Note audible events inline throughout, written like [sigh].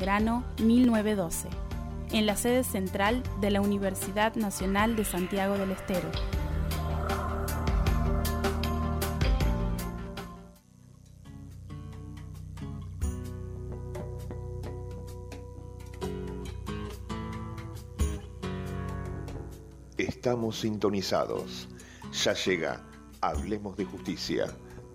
Belgrano 1912, en la sede central de la Universidad Nacional de Santiago del Estero. Estamos sintonizados. Ya llega Hablemos de Justicia,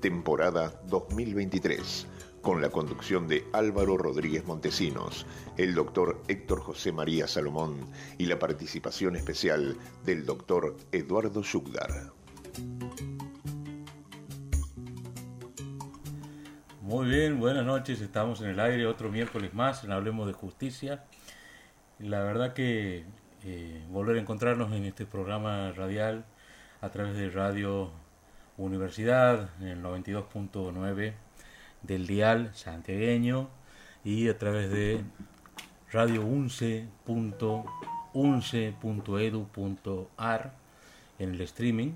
temporada 2023, con la conducción de Álvaro Rodríguez Montesinos, el doctor Héctor José María Salomón y la participación especial del doctor Eduardo Yugdar. Muy bien, buenas noches, estamos en el aire otro miércoles más en Hablemos de Justicia. La verdad que eh, volver a encontrarnos en este programa radial a través de Radio Universidad en el 92.9 del dial santiagueño y a través de radio unce.unce.edu.ar en el streaming.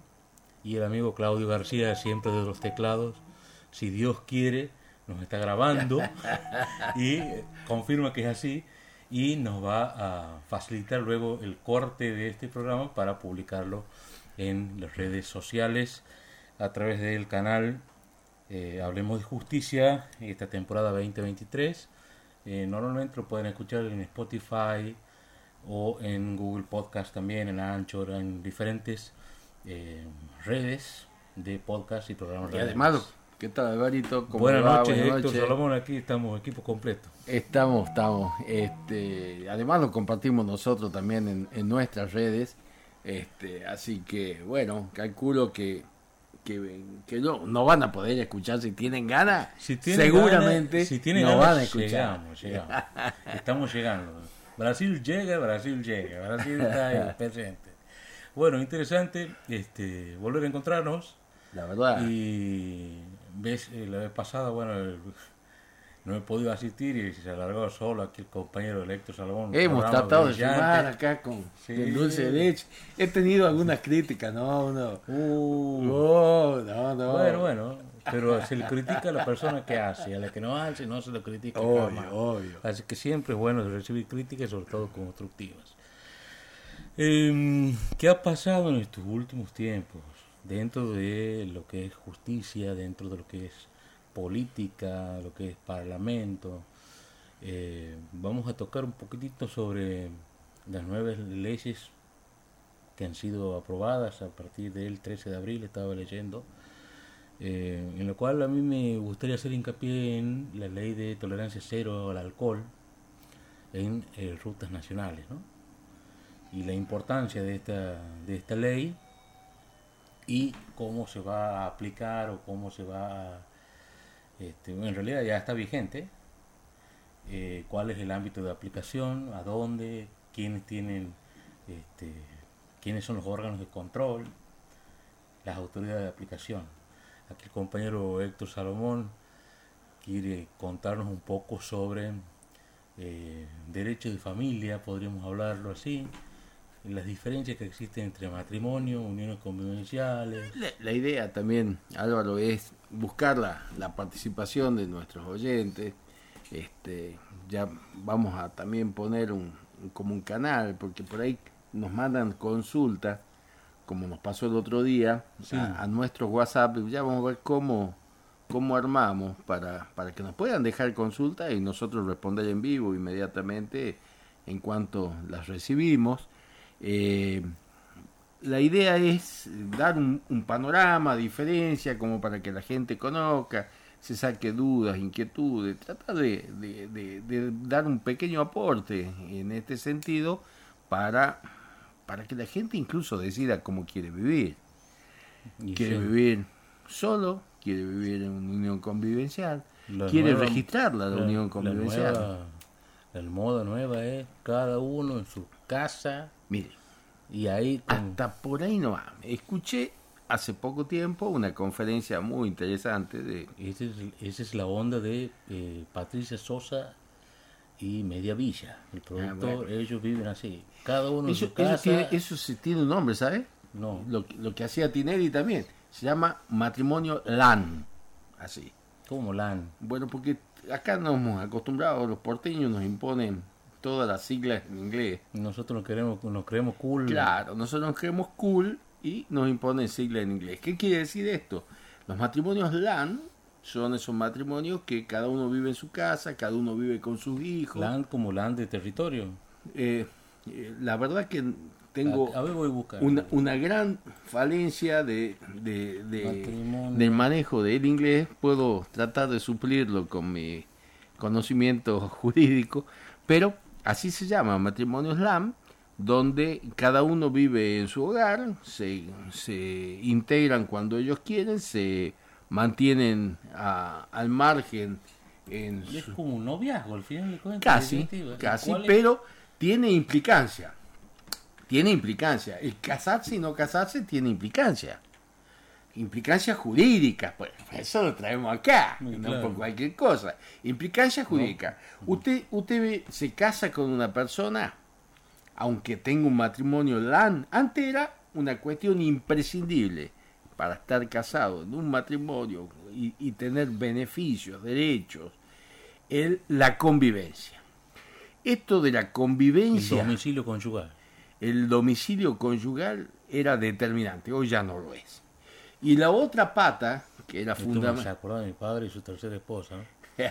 Y el amigo Claudio García siempre de los teclados si Dios quiere nos está grabando [laughs] y confirma que es así y nos va a facilitar luego el corte de este programa para publicarlo en las redes sociales a través del canal eh, Hablemos de Justicia esta temporada 2023. Eh, normalmente lo pueden escuchar en Spotify o en Google Podcast también, en Anchor, en diferentes eh, redes de podcast y programas. Y además, ¿qué tal Alvarito? Buenas noches, Héctor Salomón, aquí estamos, equipo completo. Estamos, estamos. Este, además lo compartimos nosotros también en, en nuestras redes. Este, así que, bueno, calculo que que, no, no, van a poder escuchar si tienen ganas. seguramente si tienen no van a escuchar. Estamos llegando. Brasil llega, Brasil llega, Brasil está ahí [laughs] presente. Bueno, interesante este, volver a encontrarnos. La verdad. Y ves, eh, la vez pasada, bueno, no he podido asistir y se alargó solo aquí el compañero electo Salomón. Hemos tratado de sumar acá con el dulce de leche. He tenido algunas críticas, no, no. Uh, oh, no, no. Bueno, bueno, pero se le critica a la persona que hace, a la que no hace no se le critica. Obvio, obvio. Así que siempre es bueno recibir críticas, sobre todo constructivas. Eh, ¿Qué ha pasado en estos últimos tiempos dentro de lo que es justicia, dentro de lo que es política, lo que es parlamento. Eh, vamos a tocar un poquitito sobre las nuevas leyes que han sido aprobadas a partir del 13 de abril, estaba leyendo, eh, en lo cual a mí me gustaría hacer hincapié en la ley de tolerancia cero al alcohol en eh, rutas nacionales, ¿no? y la importancia de esta, de esta ley y cómo se va a aplicar o cómo se va a este, en realidad ya está vigente, eh, cuál es el ámbito de aplicación, a dónde, quiénes tienen, este, quiénes son los órganos de control, las autoridades de aplicación. Aquí el compañero Héctor Salomón quiere contarnos un poco sobre eh, derecho de familia, podríamos hablarlo así, las diferencias que existen entre matrimonio, uniones convivenciales. La, idea también, Álvaro, es buscar la, participación de nuestros oyentes. Este, ya vamos a también poner un, como un canal, porque por ahí nos mandan consultas, como nos pasó el otro día, a, nuestro WhatsApp. Ya vamos a ver cómo, cómo armamos para, para que nos puedan dejar consultas y nosotros responder en vivo inmediatamente en cuanto las recibimos. Eh, la idea es dar un, panorama, diferencia, como para que la gente conozca, se saque dudas, inquietudes, trata de, dar un pequeño aporte en este sentido para, para que la gente incluso decida cómo quiere vivir. quiere vivir solo, quiere vivir en una unión convivencial, quiere registrarla la, unión convivencial. La, moda nueva es cada uno en su casa Mire, y ahí hasta por ahí no va. Escuché hace poco tiempo una conferencia muy interesante de... Esa es, es la onda de eh, Patricia Sosa y Media Villa, el ah, productor, ellos viven así, cada uno eso, en su casa. Eso, tiene, eso sí tiene un nombre, ¿sabes? No. Lo, lo que hacía Tinelli también, se llama matrimonio LAN, así. ¿Cómo LAN? Bueno, porque acá nos hemos acostumbrado, los porteños nos imponen todas las siglas en inglés. Nosotros nos, queremos, nos creemos cool. Claro, nosotros nos creemos cool y nos imponen siglas en inglés. ¿Qué quiere decir esto? Los matrimonios LAN son esos matrimonios que cada uno vive en su casa, cada uno vive con sus hijos. LAN como LAN de territorio. Eh, eh, la verdad que tengo A, a ver, voy a buscar. una, una gran falencia de, de- de- del manejo del inglés. Puedo tratar de suplirlo con mi conocimiento jurídico, pero así se llama, matrimonio slam, donde cada uno vive en su hogar, se, se integran cuando ellos quieren, se mantienen a- al margen en Es su, como un noviazgo, al final de cuentas. Casi, casi, pero tiene implicancia. Tiene implicancia. El casarse y no casarse tiene implicancia. Implicancia jurídica, pues eso lo traemos acá, Muy no claro. por cualquier cosa. Implicancia jurídica. Usted, usted se casa con una persona, aunque tenga un matrimonio LAN, antes era una cuestión imprescindible para estar casado en un matrimonio y, y tener beneficios, derechos, el, la convivencia. Esto de la El convivencia, domicilio conyugal. el domicilio conyugal era determinante, hoy ya no lo es. Y la otra pata, que era me se fundamental, acordaba de mi padre y su tercera esposa. ¿no? [laughs]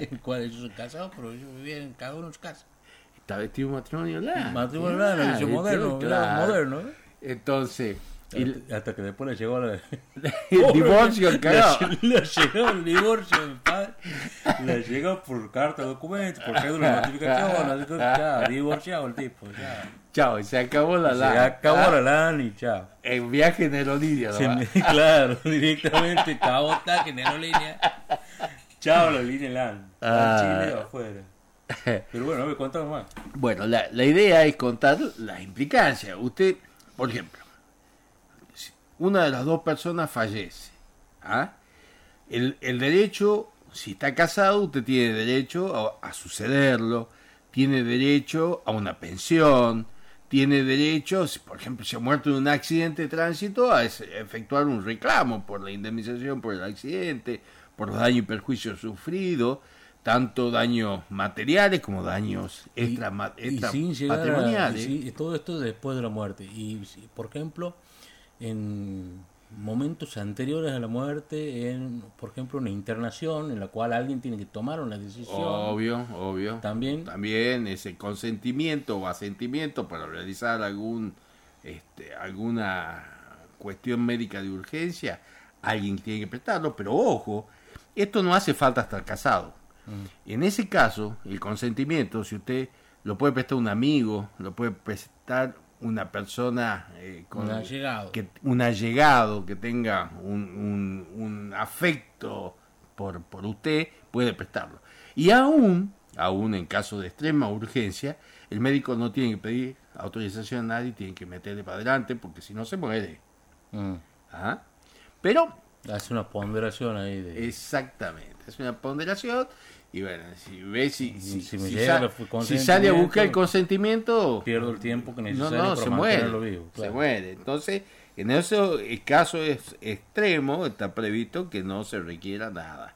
el cual ellos se casaron, pero ellos vivían en cada uno en su casa. está vestido de matrimonio LAN. Matrimonio edición moderno, claro. moderno. ¿eh? Entonces, y Hasta, hasta que después le llegó la... [laughs] el [laughs] divorcio. Le, le llegó el divorcio padre. Le llegó por carta de documento, por cédula de notificación. Ya, divorciado el tipo. Ya. Chao, se acabó la Se LAN. acabó Ah, la LAN y chao. El viaje en aerolínea. Se ¿no? [laughs] claro, directamente cabota, en aerolínea. Chao la línea LAN. Ah. Chile afuera. Pero bueno, me contamos más. Bueno, la, la idea es contar las implicancias. Usted, por ejemplo, una de las dos personas fallece. ¿ah? El, el derecho, si está casado, usted tiene derecho a, a sucederlo, tiene derecho a una pensión, tiene derecho, si, por ejemplo, si ha muerto en un accidente de tránsito, a efectuar un reclamo por la indemnización por el accidente, por los daños y perjuicios sufridos, tanto daños materiales como daños extra, y sin llegar a, patrimoniales. y sí, todo esto después de la muerte. Y, por ejemplo, en momentos anteriores a la muerte, en, por ejemplo, una internación en la cual alguien tiene que tomar una decisión. Obvio, obvio. También. También ese consentimiento o asentimiento para realizar algún este, alguna cuestión médica de urgencia, alguien tiene que prestarlo, pero ojo, esto no hace falta estar casado. Mm. En ese caso, el consentimiento, si usted lo puede prestar un amigo, lo puede prestar una persona eh, con Un allegado. que un allegado que tenga un, un- un afecto por, por usted, puede prestarlo. Y aún, aún en caso de extrema urgencia, el médico no tiene que pedir autorización a nadie, tiene que meterle para adelante, porque si no se muere. Mm. ¿Ah? Pero, Hace una ponderación ahí de... exactamente, es una ponderación. Y bueno, si ve si, si, sale a buscar el consentimiento, Pierdo el tiempo que no, necesario no, para se muere. vivo. Se muere. Entonces, en ese caso es extremo, está previsto que no se requiera nada.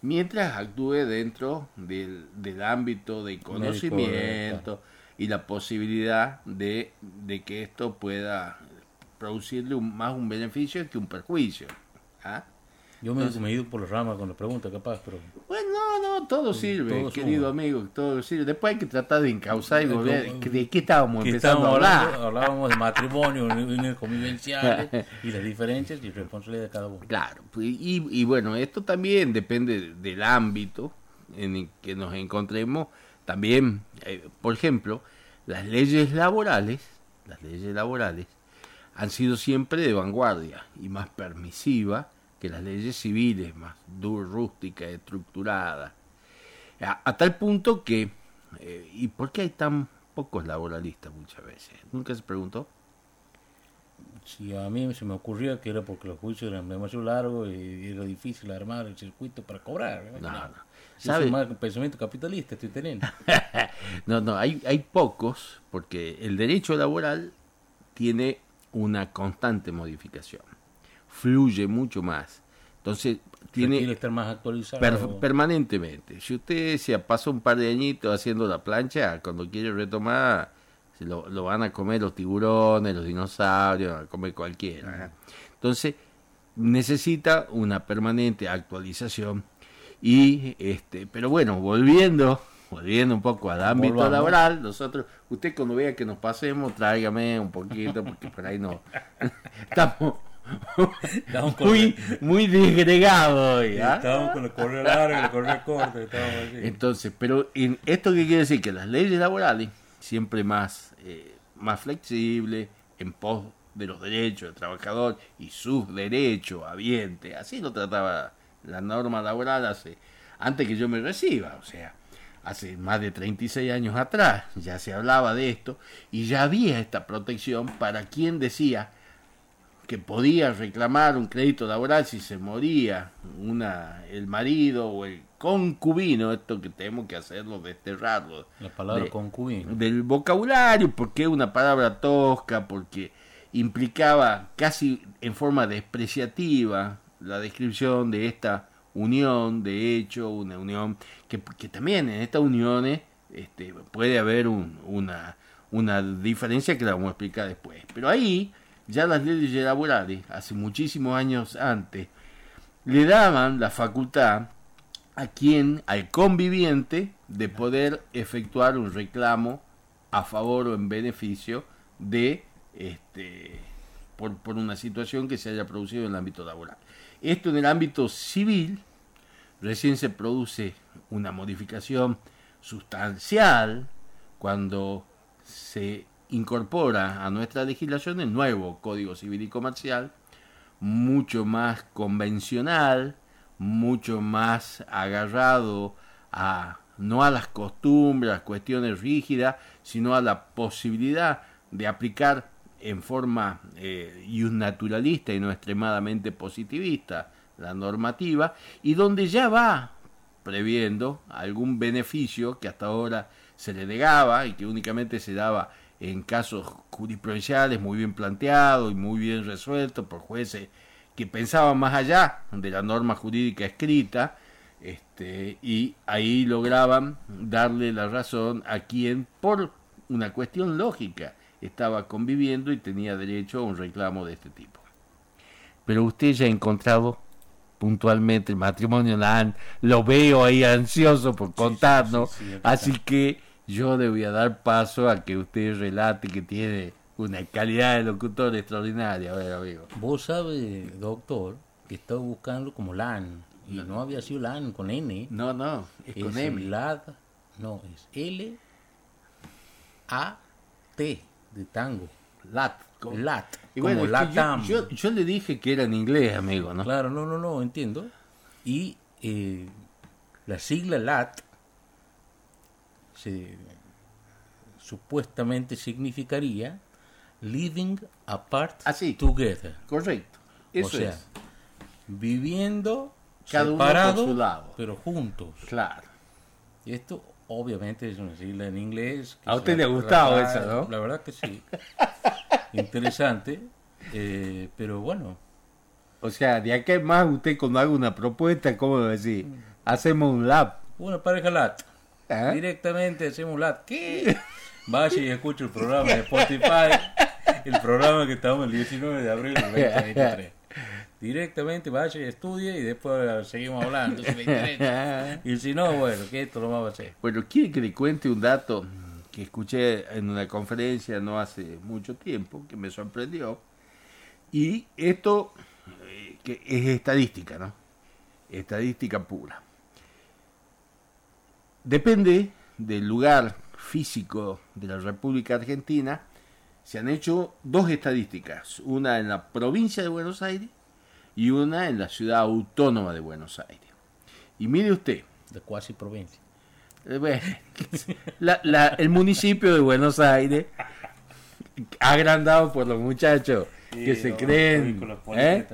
Mientras actúe dentro del, del ámbito de conocimiento y la posibilidad de, de que esto pueda producirle un- más un beneficio que un perjuicio. ¿Ah? Yo me, me he ido por las ramas con la pregunta, capaz, pero... Bueno, no, no, todo sirve, todo querido suma. amigo, todo sirve. Después hay que tratar de encauzar y volver. ¿De qué estábamos empezando a hablar? hablando, hablábamos de matrimonio, uniones convivenciales [laughs] y las diferencias y responsabilidad de cada uno. Claro, pues, y, y bueno, esto también depende del ámbito en el que nos encontremos. También, eh, por ejemplo, las leyes laborales, las leyes laborales han sido siempre de vanguardia y más permisivas que las leyes civiles, más dur, rústicas, estructuradas. A, a tal punto que, eh, ¿y por qué hay tan pocos laboralistas muchas veces? ¿Nunca se preguntó? Si a mí se me ocurría que era porque los juicios eran demasiado largos y era difícil armar el circuito para cobrar. ¿eh? No, no. Eso ¿Sabe? es un pensamiento capitalista estoy teniendo. [laughs] No, no, hay, hay pocos porque el derecho laboral tiene una constante modificación. Fluye mucho más Entonces, tiene, que estar más actualizado. permanentemente. Si usted se pasó un par de añitos haciendo la plancha, cuando quiere retomar, se lo, lo van a comer los tiburones, los dinosaurios, a comer cualquiera. Entonces, necesita una permanente actualización. Y este, pero bueno, volviendo, volviendo un poco al ámbito laboral, nosotros, usted cuando vea que nos pasemos, tráigame un poquito, porque por ahí no [laughs] estamos muy, muy disgregados ¿ah? Estamos con el correo largo, el correo corto, Entonces, pero en esto que quiere decir que las leyes laborales siempre más, eh, más flexibles, en pos de los derechos del trabajador y sus derechos habientes. Así lo trataba la norma laboral hace, antes que yo me reciba, o sea, hace más de 36 años atrás ya se hablaba de esto y ya había esta protección para quien decía que podía reclamar un crédito laboral si se moría una el marido o el concubino, esto que tenemos que hacerlo, desterrarlo. La palabra concubino. Del vocabulario, porque es una palabra tosca, porque implicaba casi en forma despreciativa la descripción de esta unión, de hecho, una unión que, que también en estas uniones este, puede haber un, una, una diferencia que la vamos a explicar después. Pero ahí ya las leyes laborales, hace muchísimos años antes, le daban la facultad a quien, al conviviente, de poder efectuar un reclamo a favor o en beneficio de este, por, por una situación que se haya producido en el ámbito laboral. Esto en el ámbito civil, recién se produce una modificación sustancial cuando se incorpora a nuestra legislación el nuevo Código Civil y Comercial, mucho más convencional, mucho más agarrado a no a las costumbres, a cuestiones rígidas, sino a la posibilidad de aplicar en forma eh, y un naturalista y no extremadamente positivista la normativa y donde ya va previendo algún beneficio que hasta ahora se le negaba y que únicamente se daba en casos jurisprudenciales muy bien planteados y muy bien resueltos por jueces que pensaban más allá de la norma jurídica escrita este, y ahí lograban darle la razón a quien por una cuestión lógica estaba conviviendo y tenía derecho a un reclamo de este tipo. Pero usted ya ha encontrado puntualmente el matrimonio lo veo ahí ansioso por contarnos, así que yo le voy a dar paso a que usted relate que tiene una calidad de locutor extraordinaria, a ver, amigo. Vos sabes, doctor, que estaba buscando como LAN, y no, había sido LAN con N. No, no, es, con M. no, es L A T de tango. Lat. lat. Y como bueno, yo, yo, le dije que era en inglés, amigo, ¿no? Claro, no, no, no, entiendo. Y eh, la sigla lat se, supuestamente significaría living apart Así, ah, together. Correcto. Eso o sea, viviendo Cada separados, uno lado. pero juntos. Claro. Y esto obviamente es una sigla en inglés. A usted le ha gustado esa, ¿no? La verdad que sí. [laughs] Interesante, eh, pero bueno. O sea, de aquí más usted cuando haga una propuesta, ¿cómo decir? Hacemos un lab. Una pareja lat. ¿Ah? Directamente hacemos un lab. ¿Qué? Vaya y escuche el programa de Spotify. El programa que estamos el 19 de abril del 2023 directamente vaya y estudie y después seguimos hablando [laughs] Y si no, bueno, que esto lo vamos a hacer. Bueno, quiere que le cuente un dato que escuché en una conferencia no hace mucho tiempo, que me sorprendió. Y esto eh, que es estadística, ¿no? Estadística pura. Depende del lugar físico de la República Argentina, se han hecho dos estadísticas, una en la provincia de Buenos Aires y una en la ciudad autónoma de Buenos Aires. Y mire usted. De cuasi provincia. Eh, [laughs] el municipio de Buenos Aires, agrandado por los muchachos que se creen. ¿eh?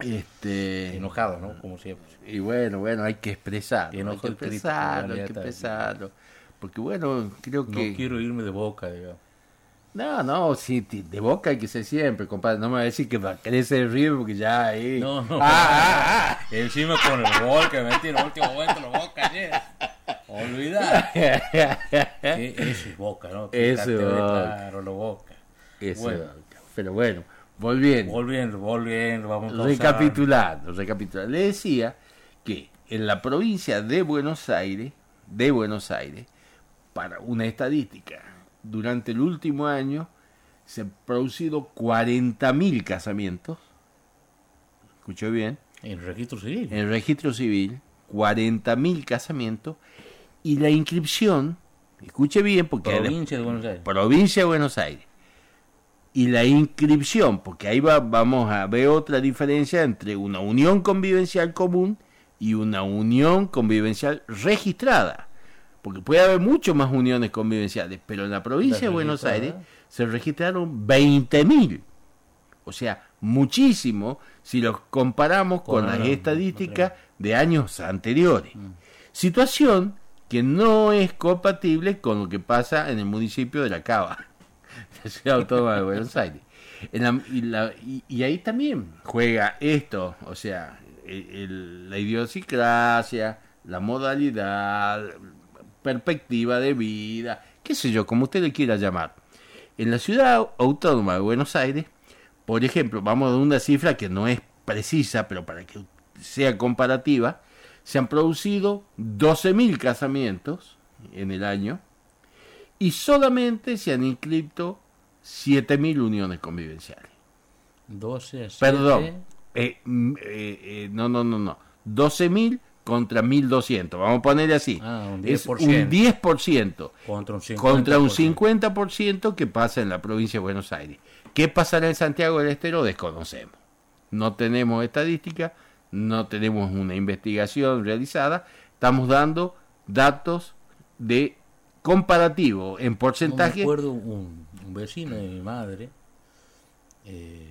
Este enojado, ¿no? Como siempre. Y bueno, bueno, hay que expresarlo. Hay que expresarlo, hay que expresarlo. Porque bueno, creo que. No quiero irme de boca, digamos. No, no, sí, de boca hay que ser siempre, compadre. No me va a decir que va a crece el río porque ya ahí. No, no. Ah, ah, Encima con el gol que metí en el último momento, los Boca ayer. Olvidar. ah. [laughs] Eso es Boca, ¿no? Eso es Boca. Claro, los Boca. Eso, Bueno. Pero bueno, volviendo. Volviendo, volviendo, vamos a. Recapitulando, recapitulando. Le decía que en la provincia de Buenos Aires, de Buenos Aires, para una estadística, durante el último año se han producido 40.000 casamientos. ¿Escuchó bien? En registro civil. En registro civil, 40.000 casamientos. Y la inscripción, escuche bien, porque Provincia de Buenos Aires. provincia de Buenos Aires. Y la inscripción, porque ahí va, vamos a ver otra diferencia entre una unión convivencial común y una unión convivencial registrada. Porque puede haber mucho más uniones convivenciales, pero en la provincia de Buenos. Aires se registraron 20.000. O sea, muchísimo si los comparamos con, Con las la- estadísticas de años anteriores. Mm. Situación que no es compatible con lo que pasa en el municipio de La Cava, ciudad autónoma de Buenos Aires. Y, ahí también juega esto, o sea, la idiosincrasia, la modalidad, perspectiva de vida, qué sé yo, como usted le quiera llamar. En la ciudad autónoma de Buenos Aires, por ejemplo, vamos a una cifra que no es precisa, pero para que sea comparativa, se han producido 12.000 casamientos en el año y solamente se han inscrito 7.000 uniones convivenciales. 12 a 7. Perdón, eh, eh, eh, no, no, no, no, 12.000 contra 1.200, vamos a ponerle así. Ah, un Es 10%. un 10% Contra un 50%. contra un 50% que pasa en la provincia de Buenos Aires. ¿Qué pasará en Santiago del Estero? Desconocemos. No tenemos estadística, no tenemos una investigación realizada, estamos dando datos de comparativo en me porcentaje. acuerdo un, un vecino de mi madre, eh,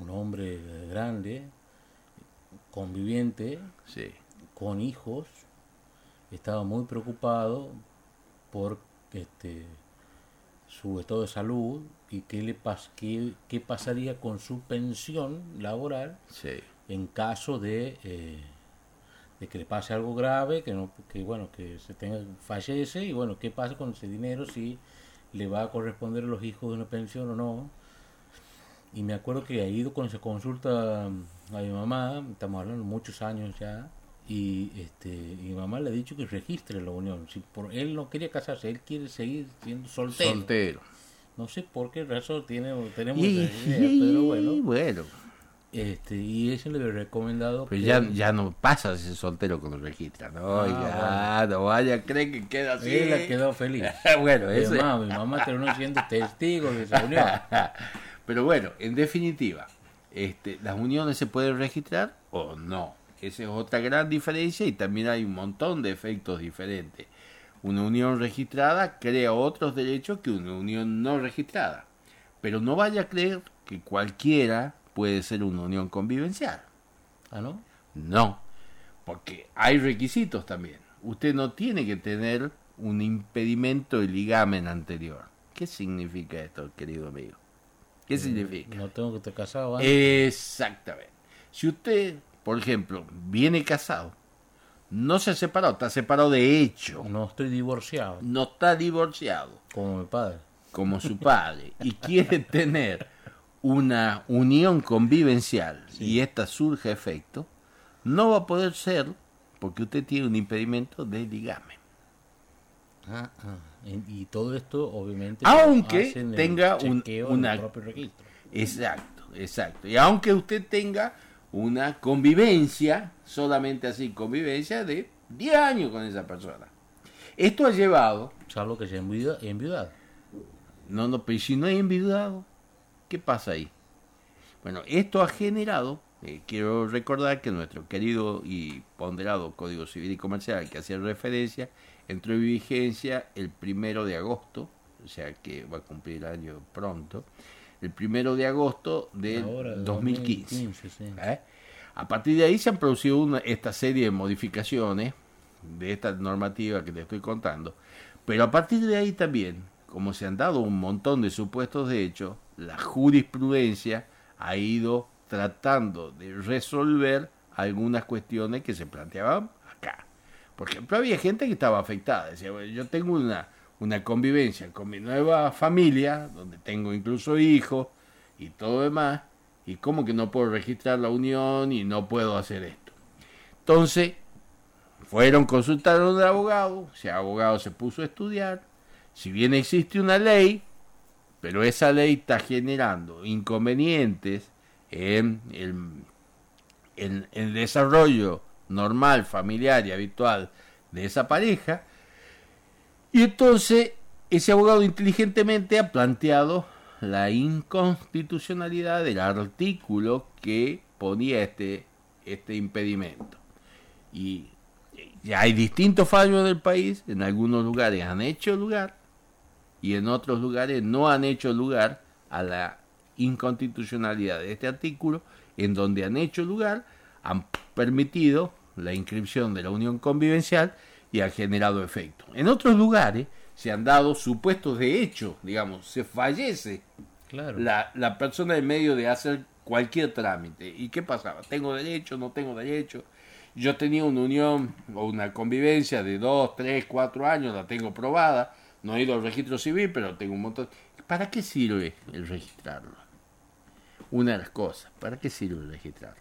un hombre grande, conviviente, Sí, con hijos, estaba muy preocupado por este, su estado de salud y qué, le pas qué, qué pasaría con su pensión laboral sí. en caso de, eh, de que le pase algo grave, que no, que bueno, que se tenga, fallece y bueno, qué pasa con ese dinero si le va a corresponder a los hijos de una pensión o no. Y me acuerdo que ha ido con esa consulta a mi mamá, estamos hablando muchos años ya, y este y mi mamá le ha dicho que registre la unión. Si por él no quería casarse, él quiere seguir siendo soltero. Soltero. No sé por qué razón tiene, tenemos Y, esa idea, pero bueno. bueno, Este, y ella le había recomendado pero que ya, ya no pasa ese soltero cuando registra. No, Ah, oiga, no vaya, cree que queda así. él ha quedado feliz. [laughs] bueno, Mi eso mamá, mi mamá terminó siendo [laughs] testigo de esa unión. [laughs] Pero bueno, en definitiva, este, ¿las uniones se pueden registrar o no? Esa es otra gran diferencia y también hay un montón de efectos diferentes. Una unión registrada crea otros derechos que una unión no registrada. Pero no vaya a creer que cualquiera puede ser una unión convivencial. ¿Ah, no? No, porque hay requisitos también. Usted no tiene que tener un impedimento de ligamen anterior. ¿Qué significa esto, querido amigo? ¿Qué significa? No tengo que estar casado antes. Exactamente. Si usted, por ejemplo, viene casado, no se ha separado, está separado de hecho, No estoy divorciado, no está divorciado como mi padre. como su padre y quiere [laughs] tener una unión convivencial y esta surge efecto, no va a poder ser porque usted tiene un impedimento de ligamen. Ah, ah. Y, todo esto, obviamente, Aunque hacen tenga un- una- propio registro. Exacto, exacto. Y aunque usted tenga una convivencia, solamente así convivencia de 10 años con esa persona. Esto ha llevado, Salvo que sea enviuda- enviudado. no, no, pero si no hay enviudado, ¿qué pasa ahí? Bueno, esto ha generado, eh, quiero recordar que nuestro querido y ponderado Código Civil y Comercial al que hacía referencia entró en vigencia el primero de agosto, o sea que va a cumplir el año pronto, el primero de agosto Ahora, 2015. 2015, sí. ¿eh? A partir de ahí se han producido una- esta serie de modificaciones de esta normativa que te estoy contando, pero a partir de ahí también, como se han dado un montón de supuestos de hecho, la jurisprudencia ha ido tratando de resolver algunas cuestiones que se planteaban acá. Por ejemplo, había gente que estaba afectada. Decía, yo tengo una, una convivencia con mi nueva familia, donde tengo incluso hijos y todo demás, y cómo que no puedo registrar la unión y no puedo hacer esto. Entonces, fueron, consultaron a un abogado, ese abogado se puso a estudiar, si bien existe una ley, pero esa ley está generando inconvenientes en el, desarrollo normal, familiar y habitual de esa pareja, y entonces ese abogado inteligentemente ha planteado la inconstitucionalidad del artículo que ponía este, este impedimento. Y ya hay distintos fallos del país, en algunos lugares han hecho lugar y en otros lugares no han hecho lugar a la inconstitucionalidad de este artículo, en donde han hecho lugar, han permitido la inscripción de la unión convivencial y ha generado efecto. En otros lugares se han dado supuestos de hecho, digamos, se fallece claro. la, la persona en medio de hacer cualquier trámite. ¿Y qué pasaba? ¿Tengo derecho? ¿No tengo derecho? Yo tenía una unión o una convivencia de dos, tres, cuatro años, la tengo probada, no he ido al registro civil, pero tengo un montón. ¿Para qué sirve el registrarlo? Una de las cosas, ¿para qué sirve el registrarlo?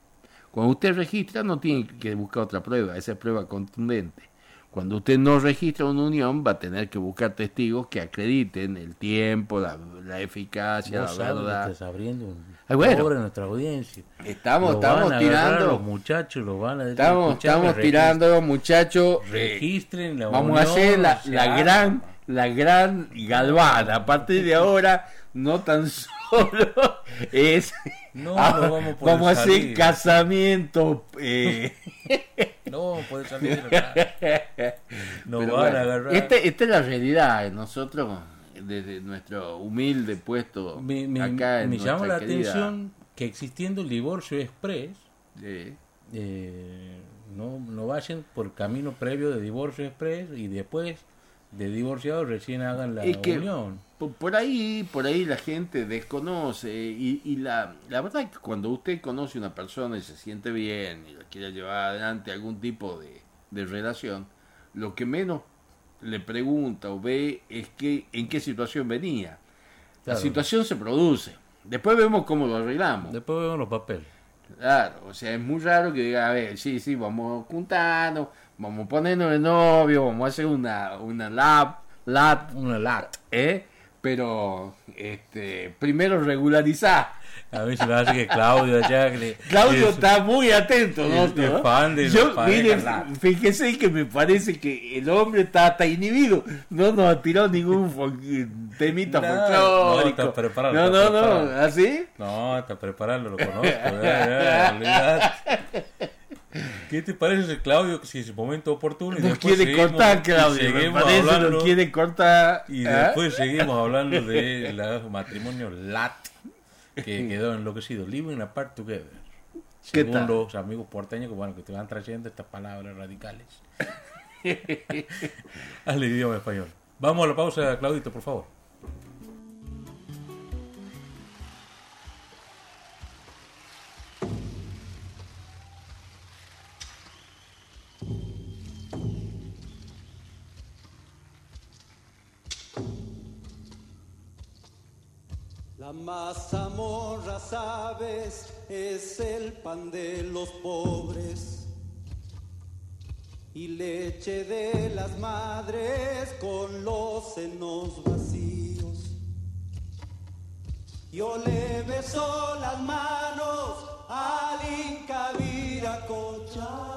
Cuando usted registra no tiene que buscar otra prueba, esa es prueba contundente. Cuando usted no registra una unión, va a tener que buscar testigos que acrediten el tiempo, la, la eficacia, la verdad. Estás abriendo un Ay, bueno. pobre nuestra audiencia. Estamos, Lo van estamos a tirando, Los muchachos lo van a estamos, "Escuchame, estamos tirando, muchachos. eh, Registren la Vamos a hacer la, la gran, la gran galvana. A partir de ahora, no tan [laughs] solo es. No, Ah, no vamos a poder vamos a hacer salir. casamiento. eh, [laughs] No, puede salir. Nos van bueno, a agarrar. este- esta es la realidad. Nosotros, desde nuestro humilde puesto me me- acá en me llama la querida, atención que existiendo el divorcio express, eh, no, no vayan por camino previo de divorcio express y después de divorciado recién hagan la Es que- unión. Por, por ahí, por ahí la gente desconoce y, y la, la verdad es que cuando usted conoce a una persona y se siente bien y la quiere llevar adelante algún tipo de, de relación, lo que menos le pregunta o ve es que en qué situación venía. Claro. La situación se produce. Después vemos cómo lo arreglamos. Después vemos los papeles. Claro, o sea, es muy raro que diga, a ver, sí, sí, vamos juntando, vamos a ponernos de novio, vamos a hacer una, una lap, lat, Una lata. ¿eh? Pero, este, primero regularizar. A mí se me hace que Claudio allá... le- Claudio es- está muy atento, ¿no? es fan de Yo, mire, fíjese que me parece que el hombre está hasta inhibido. No nos ha tirado ningún temita No, folclórico. no, está preparado, No, está no, no, preparado. ¿así? No, hasta prepararlo lo conozco. ya, olvidate. [laughs] ¿Qué te parece Claudio si es momento oportuno y No después quiere seguimos- cortar, Claudio. Seguimos parece hablando- no quiere cortar. Y ¿eh? después seguimos hablando de la matrimonio LAT, que [laughs] quedó enloquecido. Living apart together. ¿Qué Según tal? los amigos porteños que, bueno, que te van trayendo estas palabras radicales. [laughs] [laughs] Hazle idioma español. Vamos a la pausa, Claudito, por favor. Mazamorra, sabes, es el pan de los pobres y leche de las madres con los senos vacíos. Yo le beso las manos al Inca Viracocha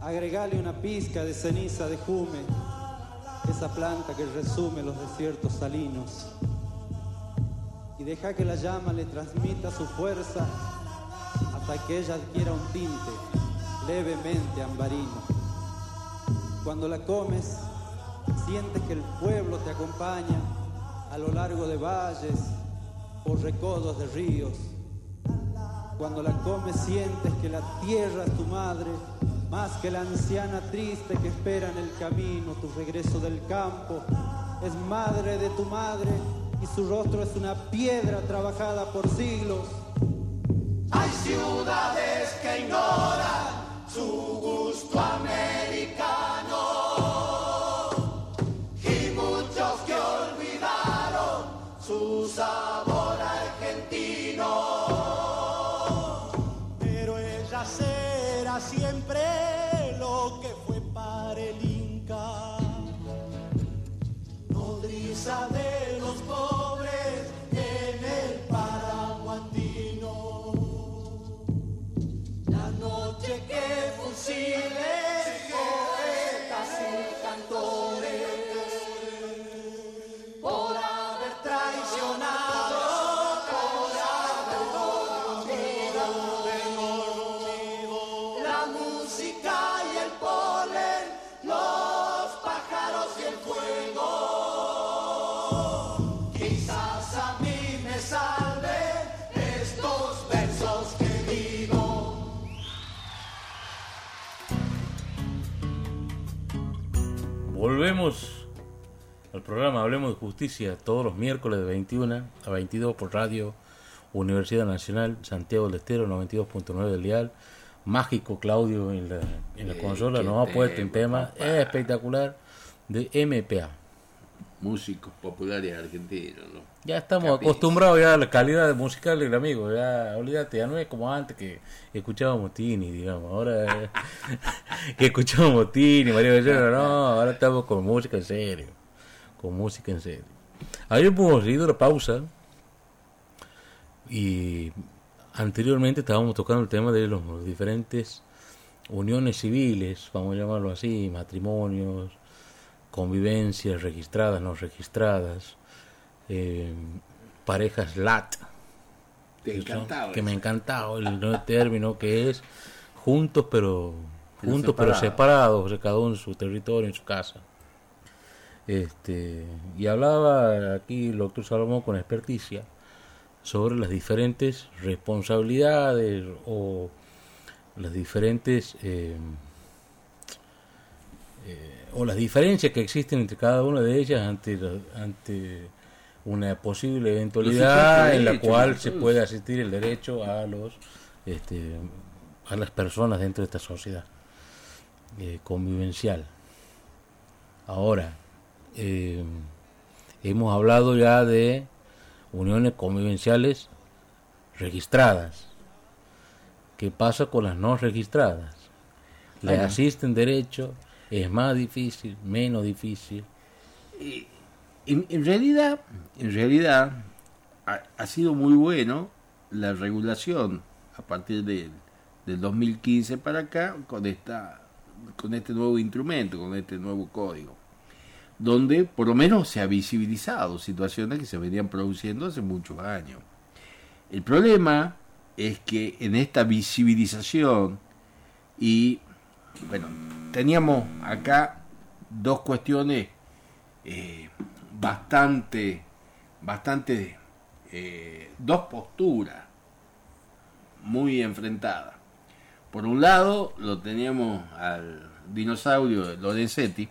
agregale una pizca de ceniza de jume, esa planta que resume los desiertos salinos, y deja que la llama le transmita su fuerza hasta que ella adquiera un tinte levemente ambarino. Cuando la comes, sientes que el pueblo te acompaña a lo largo de valles, por recodos de ríos. Cuando la comes, sientes que la tierra es tu madre más que la anciana triste que espera en el camino tu regreso del campo. Es madre de tu madre y su rostro es una piedra trabajada por siglos. Hay ciudades que ignoran su gusto americano y muchos que olvidaron su programa Hablemos de Justicia todos los miércoles de 21 a 22 por radio Universidad Nacional Santiago del Estero 92.9 del dial. Mágico Claudio en la, en la consola nos ha puesto un tema espectacular de MPA. Músicos populares argentinos, ¿no? Ya estamos acostumbrados ya a la calidad musical del amigo, ya olvídate, ya no es como antes que escuchábamos Tini, digamos, ahora [laughs] que escuchábamos Tini, María Becerra, no, ahora estamos con música en serio, con música en serio. Ayer hemos ido la pausa y anteriormente estábamos tocando el tema de los diferentes uniones civiles, vamos a llamarlo así, matrimonios, convivencias registradas, no registradas, eh, parejas LAT, que, me ha encantado el nuevo término que es juntos pero juntos pero separados, cada uno en su territorio, en su casa. Este, y hablaba aquí el doctor Salomón con experticia sobre las diferentes responsabilidades o las diferentes eh, eh, o las diferencias que existen entre cada una de ellas ante, ante una posible eventualidad en la cual se puede asistir el derecho a los este, a las personas dentro de esta sociedad eh, convivencial. Ahora, eh, hemos hablado ya de uniones convivenciales registradas. ¿Qué pasa con las no registradas? ¿Le asisten derecho? ¿Es más difícil? ¿Menos difícil? en, realidad, en realidad ha, sido muy bueno la regulación a partir del, del 2015 para acá con esta con este nuevo instrumento, con este nuevo código, donde por lo menos se ha visibilizado situaciones que se venían produciendo hace muchos años. El problema es que en esta visibilización y bueno, teníamos acá dos cuestiones eh, bastante, bastante, eh, dos posturas muy enfrentadas. Por un lado, lo teníamos al dinosaurio Lorenzetti,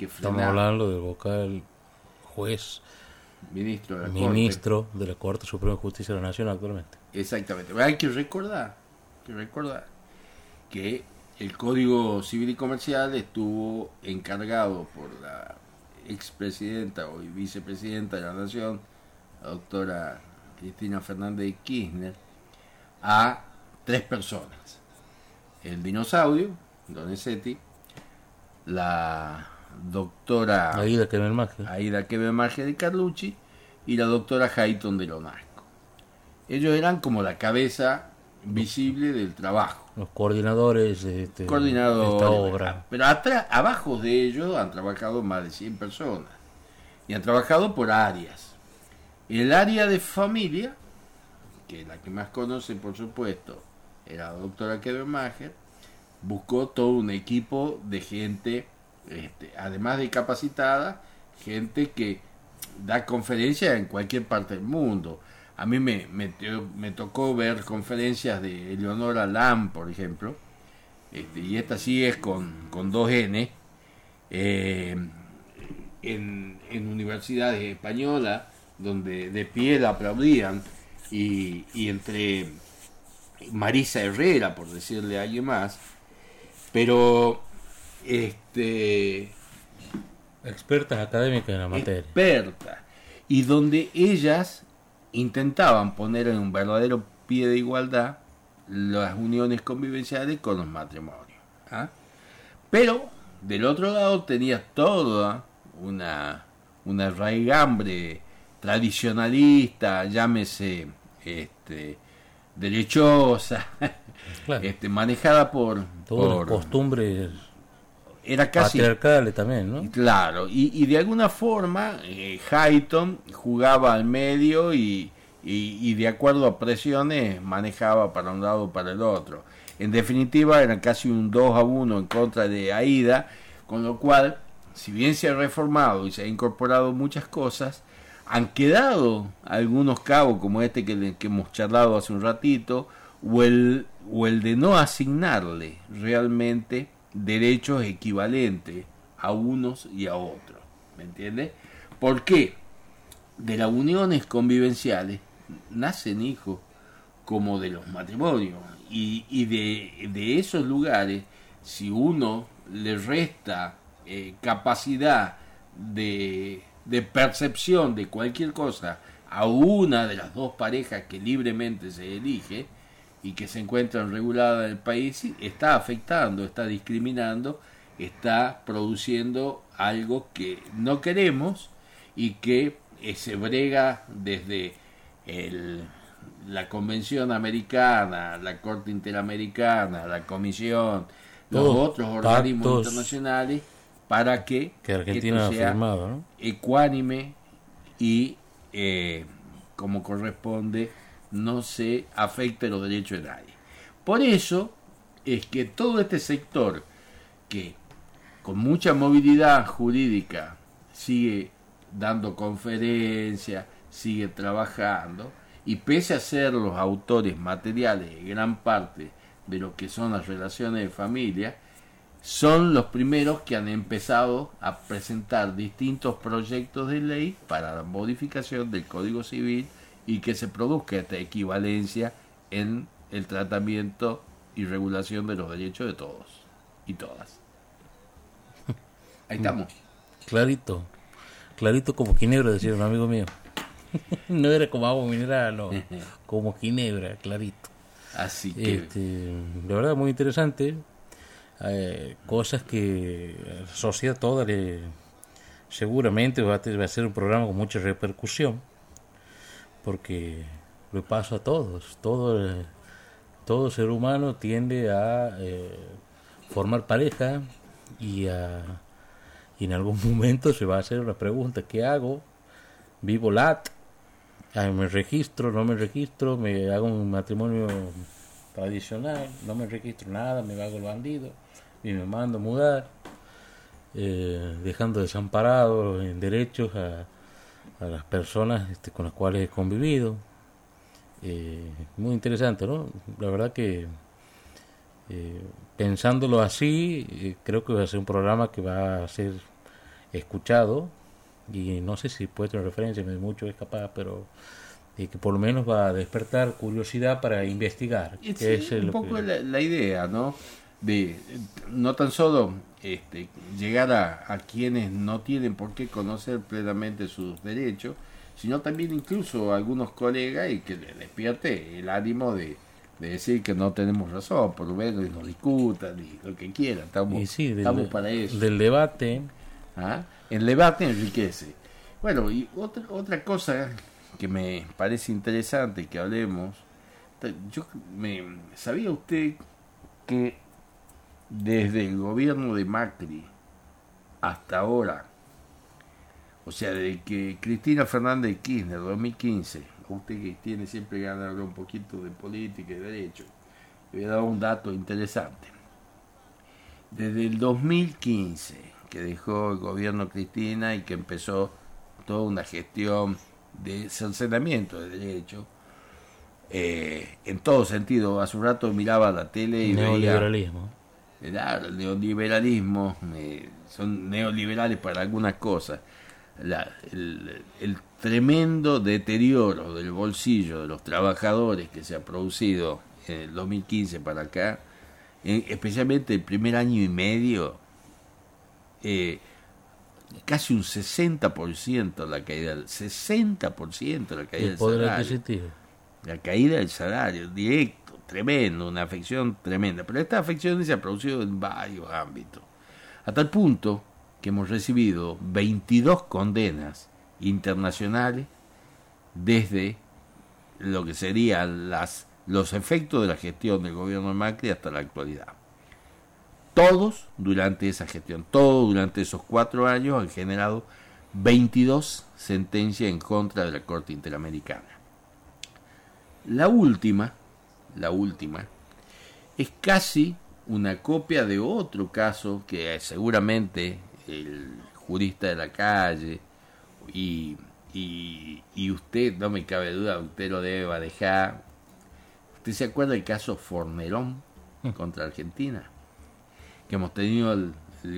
que Estamos hablando del vocal juez, ministro de la ministro Corte. de la Corte Suprema de Justicia de la Nación actualmente. Exactamente. Hay que recordar, que recordar que el Código Civil y Comercial estuvo encargado por la expresidenta o vicepresidenta de la Nación, la doctora Cristina Fernández de Kirchner, a tres personas. El dinosaurio, Donizetti, la doctora Aida Quevermaje. Aida de Carlucci y la doctora Hayton de Lonasco. Ellos eran como la cabeza visible del trabajo. Los coordinadores de, este, coordinadores, esta obra. Pero atrás, abajo de ellos han trabajado más de 100 personas. Y han trabajado por áreas. El área de familia, que la que más conoce, por supuesto, era la doctora Kedermacher, buscó todo un equipo de gente, este, además de capacitada, gente que da conferencias en cualquier parte del mundo. A mí me, me, tocó ver conferencias de Eleonora Lam, por ejemplo, este, y esta sí es con, con dos N, eh, en, en, universidades españolas, donde de pie la aplaudían, y, y entre Marisa Herrera, por decirle a alguien más, pero este expertas académicas en la materia. Expertas. Y donde ellas intentaban poner en un verdadero pie de igualdad las uniones convivenciales con los matrimonios. ¿ah? Pero del otro lado tenías toda una, una raigambre tradicionalista, llámese este, derechosa, [laughs] este, manejada por, por costumbres era casi también, ¿no? Claro, y, y de alguna forma eh, Hayton jugaba al medio y, y, de acuerdo a presiones manejaba para un lado o para el otro. En definitiva era casi un 2 a 1 en contra de Aida, con lo cual, si bien se ha reformado y se ha incorporado muchas cosas, han quedado algunos cabos como este que, que hemos charlado hace un ratito, o el, o el de no asignarle realmente derechos equivalentes a unos y a otros. ¿Me entiendes? ¿Por qué? De las uniones convivenciales nacen hijos como de los matrimonios. Y, y de, de, esos lugares, si uno le resta eh, capacidad de, de percepción de cualquier cosa a una de las dos parejas que libremente se elige, y que se encuentran reguladas en el país está afectando, está discriminando, está produciendo algo que no queremos y que eh, se brega desde el, la Convención Americana, la Corte Interamericana, la Comisión, los otros organismos internacionales para que, que Argentina esto sea ecuánime y eh, como corresponde no se afecte los derechos de nadie. Por eso es que todo este sector que con mucha movilidad jurídica sigue dando conferencias, sigue trabajando, y pese a ser los autores materiales de gran parte de lo que son las relaciones de familia, son los primeros que han empezado a presentar distintos proyectos de ley para la modificación del Código Civil y que se produzca esta equivalencia en el tratamiento y regulación de los derechos de todos y todas. Ahí estamos. Clarito, clarito como ginebra, decía un amigo mío. [laughs] no era como agua mineral, no, [laughs] como ginebra, clarito. Así que. Este, de verdad, muy interesante. Eh, cosas que la sociedad toda le, seguramente va a, va a ser un programa con mucha repercusión porque lo paso a todos, todo, todo ser humano tiende a eh, formar pareja y, a, y en algún [laughs] momento se va a hacer una pregunta, ¿qué hago? ¿Vivo lat? ¿Me registro? ¿No me registro? ¿Me hago un matrimonio tradicional? ¿No me registro nada? ¿Me hago el bandido? ¿Y me mando a mudar? Eh, dejando desamparados en derechos a, a las personas este, con las cuales he convivido. Eh, muy interesante, ¿no? La verdad que eh, pensándolo así, eh, creo que va a ser un programa que va a ser escuchado y no sé si puede tener referencia, mucho es capaz, pero que por lo menos va a despertar curiosidad para investigar. es un poco la, idea, ¿no? De no tan solo este, llegar a, a quienes no tienen por qué conocer plenamente sus derechos, sino también incluso algunos colegas y que le despierte el ánimo de, decir que no tenemos razón, por lo menos y nos discutan y lo que quieran, estamos, estamos para eso. Del debate. ¿Ah? El debate enriquece. Bueno, y otra, otra cosa que me parece interesante que hablemos, yo me, ¿sabía usted que desde el gobierno de Macri hasta ahora o sea, de que Cristina Fernández de Kirchner, 2015, usted que tiene siempre ganas de hablar un poquito de política y derecho, le voy a dar un dato interesante. Desde el 2015, que dejó el gobierno Cristina y que empezó toda una gestión de cercenamiento de derechos, eh, en todo sentido, hace un rato miraba la tele y neoliberalismo. El neoliberalismo, eh, son neoliberales para algunas cosas. El, tremendo deterioro del bolsillo de los trabajadores que se ha producido en el 2015 para acá, especialmente el primer año y medio, eh, casi un 60% la caída, 60% la caída del salario. La caída del salario, directo, tremendo, una afección tremenda. Pero esta afección se ha producido en varios ámbitos. A tal punto que hemos recibido 22 condenas internacionales desde lo que serían las, los efectos de la gestión del gobierno de Macri hasta la actualidad. Todos durante esa gestión, todos durante esos cuatro años han generado 22 sentencias en contra de la Corte Interamericana. La última, la última, es casi una copia de otro caso que seguramente el jurista de la calle y, y, usted, no me cabe duda, usted lo debe manejar. ¿Usted se acuerda del caso Fornerón mm. contra Argentina? Que hemos tenido el,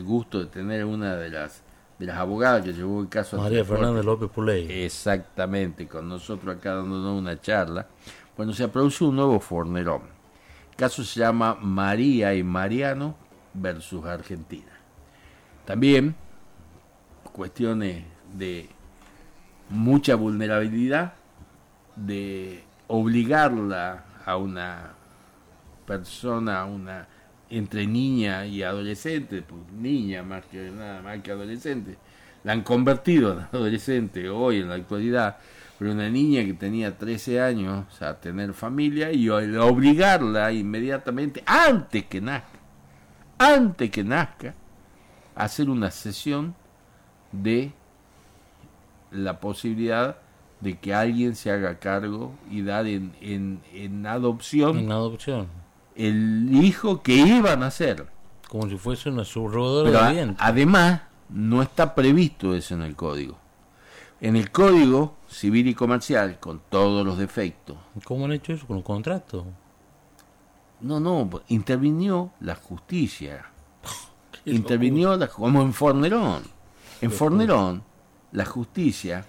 gusto de tener una de las de las abogadas que llevó el caso María Fernández López Puley. Exactamente, con nosotros acá dándonos una charla. Bueno, se produjo un nuevo Fornerón. El caso se llama María y Mariano versus Argentina. También cuestiones de mucha vulnerabilidad, de obligarla a una persona, una entre niña y adolescente, pues niña más que nada más que adolescente, la han convertido en adolescente hoy en la actualidad, pero una niña que tenía 13 años a tener familia y obligarla inmediatamente antes que nazca, antes que nazca, hacer una sesión de la posibilidad de que alguien se haga cargo y dar en, en, adopción, en adopción el hijo que iban a hacer. Como si fuese una subrogada de Además, no está previsto eso en el código. En el código civil y comercial, con todos los defectos. ¿Cómo han hecho eso? ¿Con un contrato? No, no, intervinió la justicia [laughs] intervinió como en Fornerón. En Fornerón, la justicia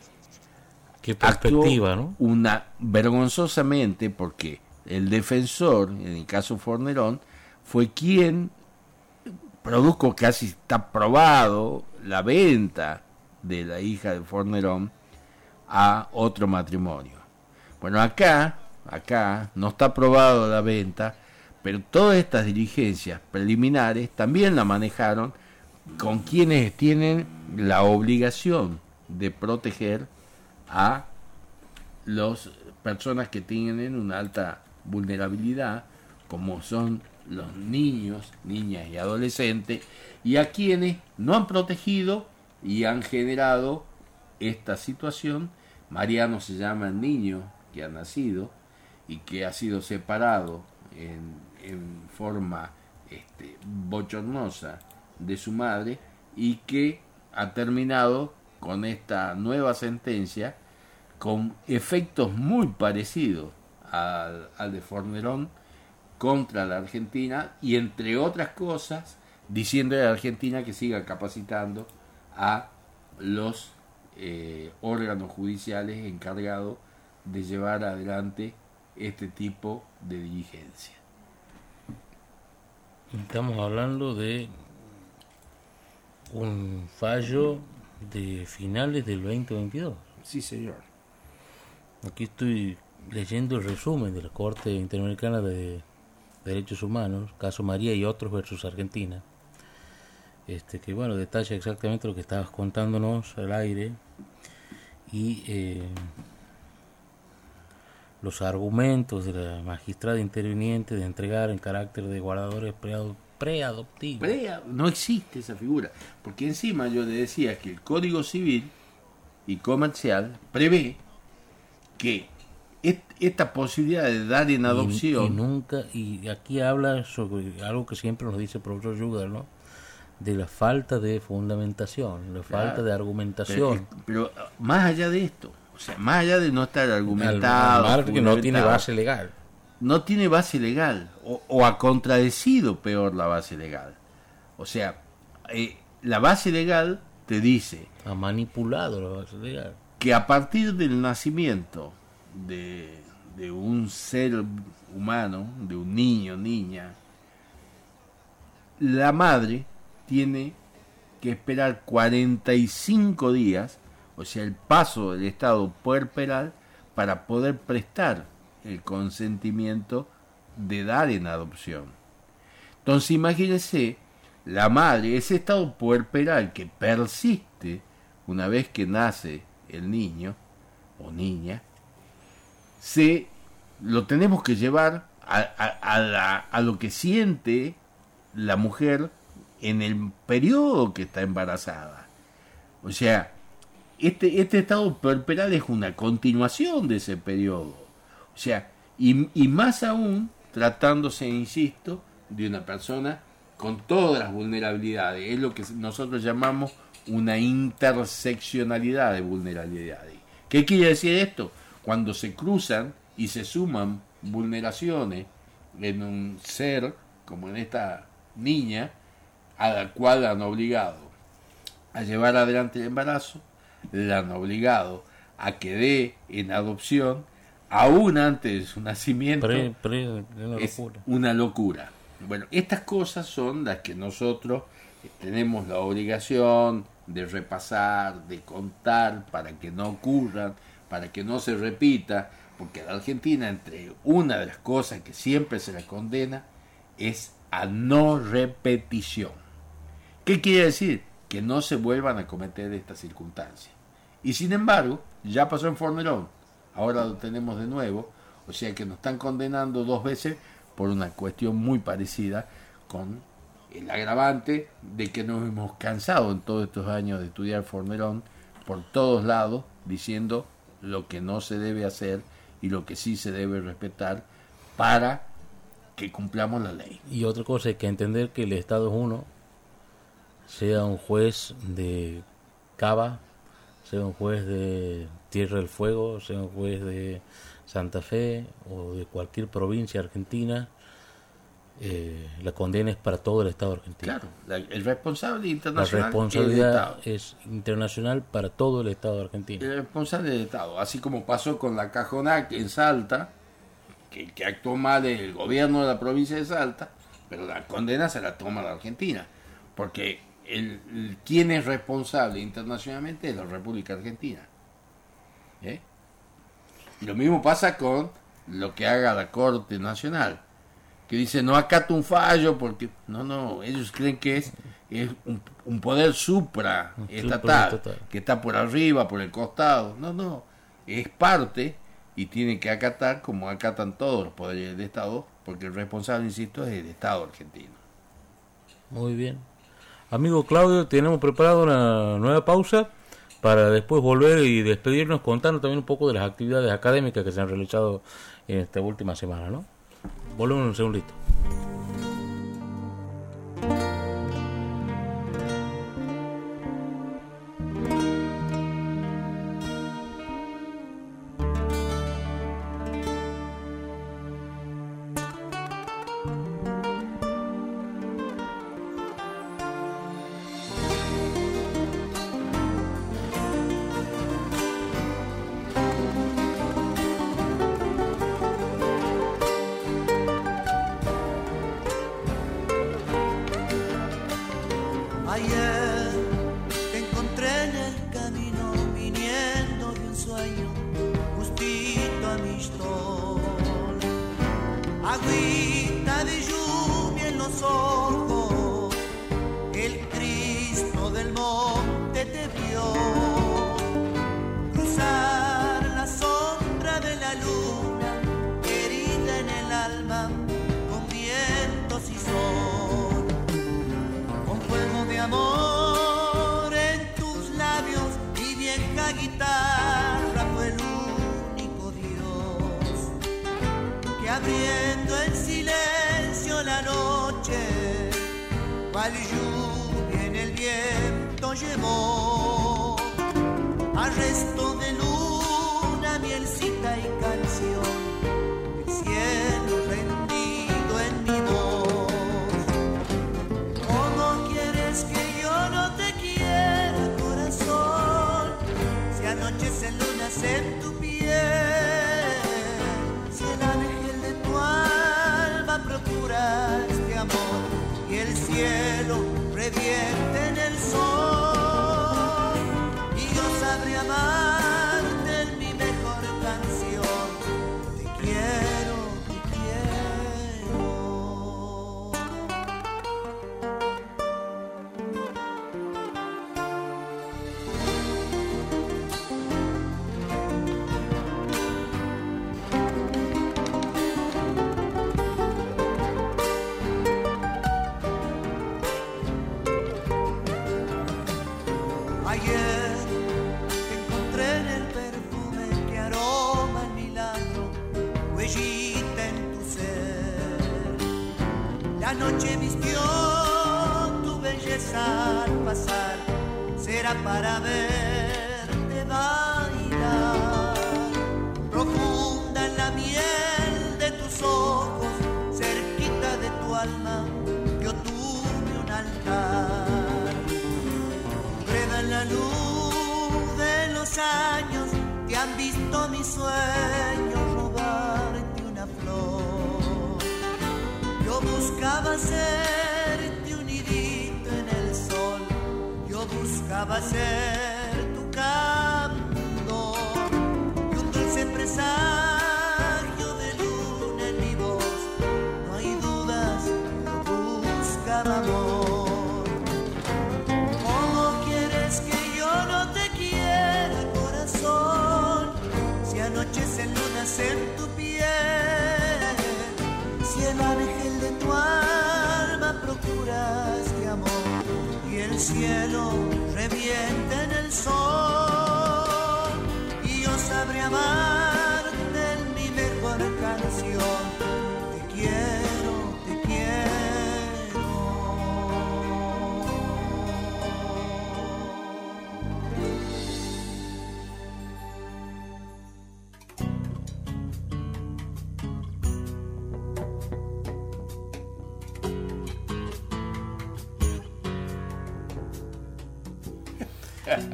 Qué perspectiva, ¿no? Una vergonzosamente porque el defensor, en el caso Fornerón, fue quien produjo casi está probado la venta de la hija de Fornerón a otro matrimonio. Bueno, acá, acá no está probado la venta, pero todas estas diligencias preliminares también la manejaron con quienes tienen la obligación de proteger a las personas que tienen una alta vulnerabilidad como son los niños, niñas y adolescentes, y a quienes no han protegido y han generado esta situación. Mariano se llama el niño que ha nacido y que ha sido separado en, forma este, bochornosa de su madre y que ha terminado con esta nueva sentencia con efectos muy parecidos al, al de Fornerón contra la Argentina y entre otras cosas diciendo a la Argentina que siga capacitando a los eh, órganos judiciales encargados de llevar adelante este tipo de diligencia. Estamos hablando de un fallo de finales del 2022. Sí, señor. Aquí estoy leyendo el resumen de la Corte Interamericana de Derechos Humanos, caso María y otros versus Argentina. Este que bueno, detalla exactamente lo que estabas contándonos al aire y eh, los argumentos de la magistrada interviniente de entregar en carácter de guardadores preado- preadoptivos. Prea- no existe esa figura, porque encima yo le decía que el Código Civil y Comercial prevé que est- esta posibilidad de dar en adopción Y, nunca, y aquí habla sobre algo que siempre nos dice el profesor Yugar, ¿no? De la falta de fundamentación, la falta de argumentación. pero, ah, más allá de esto, o sea, más allá de no estar argumentado, al margen que no tiene base legal. no tiene base legal o, o ha contradecido peor la base legal. O sea, eh, la base legal te dice Ha manipulado la base legal. que a partir del nacimiento de, de un ser humano, de un niño, niña, la madre tiene que esperar 45 días, o sea, el paso del estado puerperal, para poder prestar el consentimiento de dar en adopción. Entonces imagínense, la madre, ese estado puerperal que persiste una vez que nace el niño o niña, se lo tenemos que llevar a, lo que siente la mujer en el periodo que está embarazada. O sea, este, este estado puerperal es una continuación de ese periodo. O sea, y, y más aún tratándose, insisto, de una persona con todas las vulnerabilidades. Es lo que nosotros llamamos una interseccionalidad de vulnerabilidades. ¿Qué quiere decir esto? Cuando se cruzan y se suman vulneraciones en un ser, como en esta niña, a la cual la han obligado a llevar adelante el embarazo, la han obligado a que dé en adopción, aún antes de su nacimiento, Pre, pre, una es locura. una locura. Bueno, estas cosas son las que nosotros eh, tenemos la obligación de repasar, de contar para que no ocurran, para que no se repita, porque a la Argentina entre una de las cosas que siempre se la condena es a no repetición. ¿Qué quiere decir? Que no se vuelvan a cometer estas circunstancias. Y sin embargo, ya pasó en Fornerón, ahora lo tenemos de nuevo, o sea que nos están condenando dos veces por una cuestión muy parecida con el agravante de que nos hemos cansado en todos estos años de estudiar Fornerón por todos lados diciendo lo que no se debe hacer y lo que sí se debe respetar para que cumplamos la ley. Y otra cosa hay que entender que el Estado es uno, sea un juez de Cava, sea un juez de Tierra del Fuego, sea un juez de Santa Fe o de cualquier provincia argentina, eh, la condena es para todo el Estado argentino. Claro, la- el responsable La internacional es el responsabilidad es internacional para todo el Estado argentino. El responsable del Estado, así como pasó con la Cajonac en Salta, que, que actuó mal el gobierno de la provincia de Salta, pero la condena se la toma la Argentina, porque el, el- quien es responsable internacionalmente es la República Argentina. ¿Eh? Y lo mismo pasa con lo que haga la Corte Nacional, que dice no acata un fallo porque no, no, ellos creen que es, es un, un poder supra estatal, Supraestatal. que está por arriba, por el costado. No, no, es parte y tiene que acatar, como acatan todos los poderes del Estado, porque el responsable, insisto, es el Estado argentino. Muy bien. Amigo Claudio, tenemos preparado una nueva pausa para después volver y despedirnos contando también un poco de las actividades académicas que se han realizado en esta última semana, ¿no? Volvemos un segundito. cielo reviente en el sol.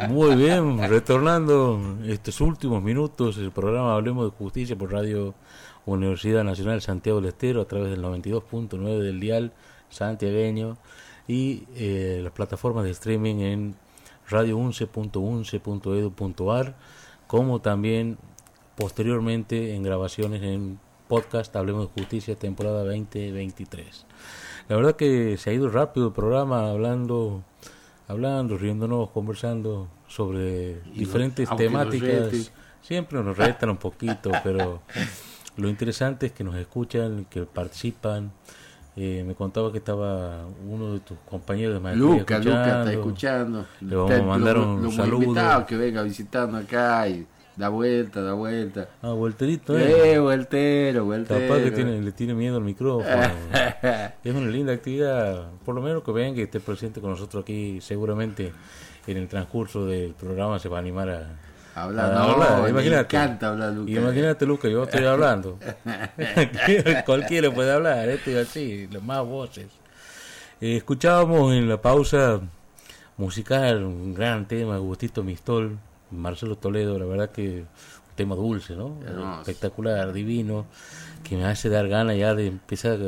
Muy bien, retornando estos últimos minutos, el programa Hablemos de Justicia por Radio Universidad Nacional Santiago del Estero a través del 92.9 del dial santiagueño y eh, las plataformas de streaming en radio11.11.edu.ar como también posteriormente en grabaciones en podcast Hablemos de Justicia temporada 2023. La verdad que se ha ido rápido el programa hablando hablando, riéndonos, conversando sobre diferentes temáticas. Siempre nos retan un poquito, [laughs] pero lo interesante es que nos escuchan, que participan. Eh, me contaba que estaba uno de tus compañeros de maestría Luca, Luca está escuchando. Le vamos a mandar Lo- un lo saludo. invitado que venga visitando acá y da vuelta, da vuelta. Ah, Volterito, ¿eh? Eh, vueltero, vueltero. Capaz que tiene, le tiene miedo al micrófono. [laughs] es una linda actividad. Por lo menos que venga y esté presente con nosotros aquí. Seguramente en el transcurso del programa se va a animar a, Hablar, no, Imagínate. encanta hablar, Luca. Imagínate, Luca, yo estoy hablando. [laughs] [laughs] Cualquiera puede hablar, esto y así, las más voces. Eh, escuchábamos en la pausa musical un gran tema, Gustito Mistol, Marcelo Toledo, la verdad que un tema dulce, ¿no? Hermoso. Espectacular, divino, que me hace dar ganas ya de empezar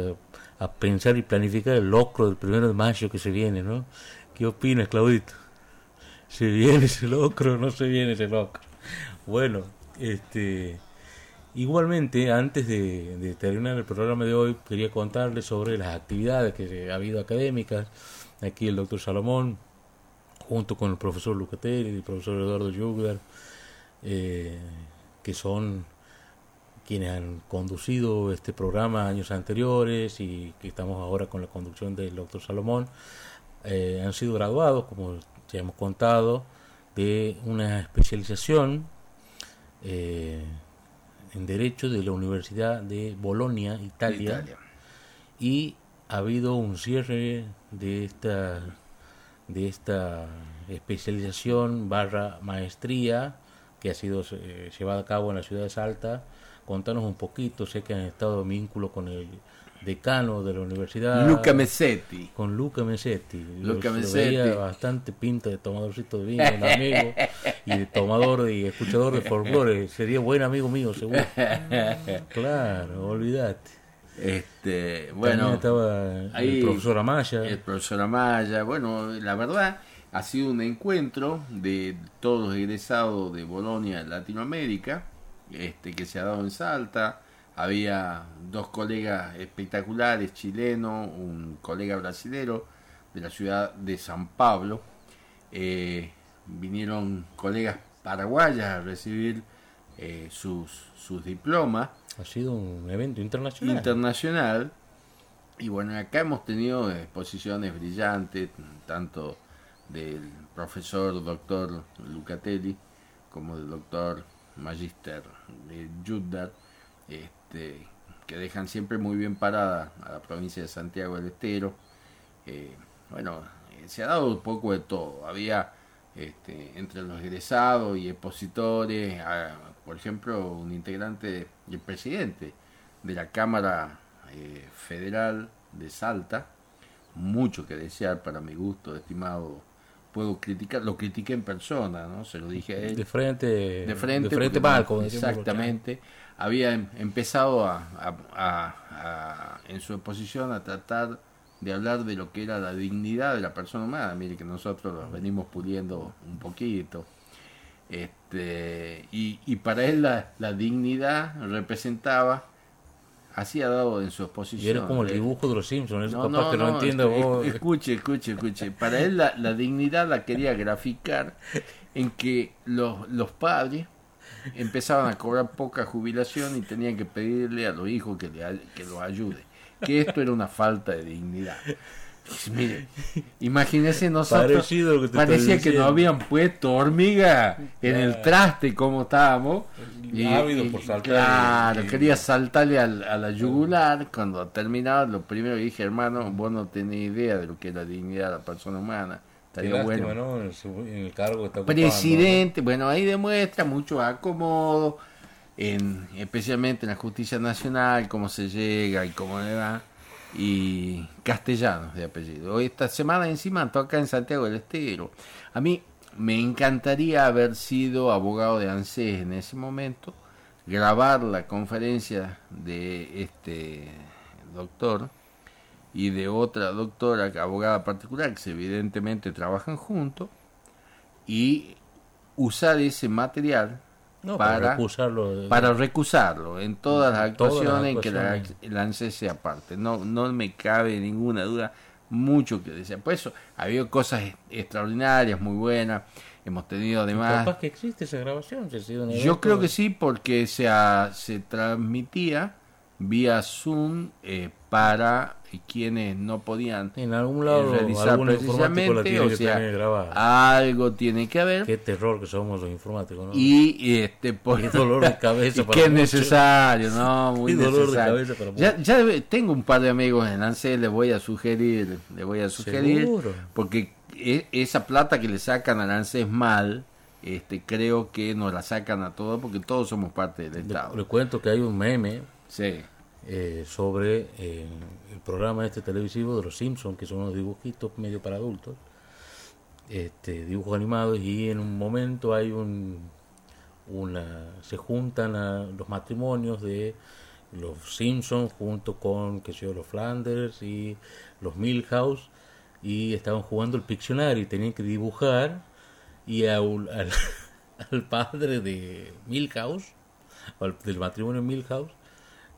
a, a pensar y planificar el locro del primero de mayo que se viene, ¿no? ¿Qué opinas, Claudito? ¿Se viene ese locro no se viene ese locro? Bueno, este... Igualmente, antes de, de terminar el programa de hoy, quería contarles sobre las actividades que ha habido académicas. Aquí el doctor Salomón, junto con el profesor Lucatelli y el profesor Eduardo Yugdar, eh, que son quienes han conducido este programa años anteriores y que estamos ahora con la conducción del doctor Salomón, eh, han sido graduados, como ya hemos contado, de una especialización eh, en Derecho de la Universidad de Bolonia, Italia, Italia. y ha habido un cierre de esta de esta especialización barra maestría que ha sido eh, llevada a cabo en la ciudad de Salta. Contanos un poquito, sé que han estado en vínculo con el decano de la universidad. Luca Messetti. Con Luca Mesetti. Luca Lo- lo Mesetti. veía bastante pinta de tomadorcito de vino, un amigo, y de tomador y escuchador de folclore. Sería buen amigo mío, seguro. [laughs] Claro, olvídate. Este, También bueno, estaba ahí el profesor Amaya. el profesor Amaya. Bueno, la verdad ha sido un encuentro de todos los egresados de Bolonia, Latinoamérica, este que se ha dado en Salta. Había dos colegas espectaculares, chilenos, un colega brasilero de la ciudad de San Pablo. Eh, vinieron colegas paraguayas a recibir eh, sus, sus diplomas Ha sido un evento internacional. internacional. Y bueno, acá hemos tenido exposiciones brillantes, tanto del profesor doctor Lucatelli como del doctor Magister este, que dejan siempre muy bien parada a la provincia de Santiago del Estero. Eh, bueno, eh, se ha dado un poco de todo. Había este, entre los egresados y expositores, por ejemplo, un integrante, el presidente de la Cámara eh, Federal de Salta, mucho que desear para mi gusto, estimado. Puedo criticar, lo critiqué en persona, ¿no? Se lo dije a él. De frente, de frente, de frente los exactamente. Había em- empezado a, a- a- a- en su exposición a tratar de hablar de lo que era la dignidad de la persona humana. Mire que nosotros los venimos puliendo un poquito. Este y, y para él la, la dignidad representaba así ha dado en su Y exposición era como el eh, dibujo de los Simpsons, no, capaz no, que no, escu- vos. Escuche, escuche, escuche. Para él la, la dignidad la quería graficar en que los, los padres empezaban a cobrar poca jubilación y tenían que pedirle a los hijos que, le, que los ayude. Que esto era una falta de dignidad. Pues, Mire, imagínese nosotros. Que parecía que nos habían puesto hormiga en el traste como estábamos. Ávido por saltar. Claro, Y- quería saltarle al- a la yugular. Cuando terminaba, lo primero que dije, hermano, vos no tenés idea de lo que es la dignidad de la persona humana. Estaría lástima, bueno. ¿no? En el, seg- en el cargo está Presidente, bueno, ahí demuestra mucho acomodo, en, especialmente en la justicia nacional, cómo se llega y cómo le va. Y castellanos de apellido. Esta semana encima toca en Santiago del Estero. A mí me encantaría haber sido abogado de ANSES en ese momento, grabar la conferencia de este doctor y de otra doctora, abogada particular, que evidentemente trabajan juntos, y usar ese material para, para, recusarlo de- para recusarlo en todas las actuaciones en que la, la ANSES sea parte. No, no me cabe ninguna duda, mucho que decir. Por eso había cosas extraordinarias, muy buenas. hemos tenido además... Capaz que existe esa grabación. si ha sido un Yo creo que sí, porque se, ha- se transmitía vía Zoom eh, para quienes no podían En algún lado, realizar algún precisamente, o sea, algo tiene que haber. Qué terror que somos los informáticos, ¿no? Y este por Qué dolor de cabeza [laughs] y para que es muchos. necesario, no, muy Qué dolor de necesario. cabeza para ya, ya debe- tengo un par de amigos en ANSES, les voy a sugerir, les voy a sugerir Seguro. porque e- esa plata que le sacan al ANSES mal, este creo que nos la sacan a todos porque todos somos parte del Le, Estado. le cuento que hay un meme Sí. Eh, sobre eh, el programa este televisivo de los Simpsons, que son unos dibujitos medio para adultos, este, dibujos animados, y en un momento hay un una se juntan a los matrimonios de los Simpsons junto con qué sé los Flanders y los Milhouse y estaban jugando el Pictionary, tenían que dibujar y [laughs] al, al padre de Milhouse, del matrimonio Milhouse,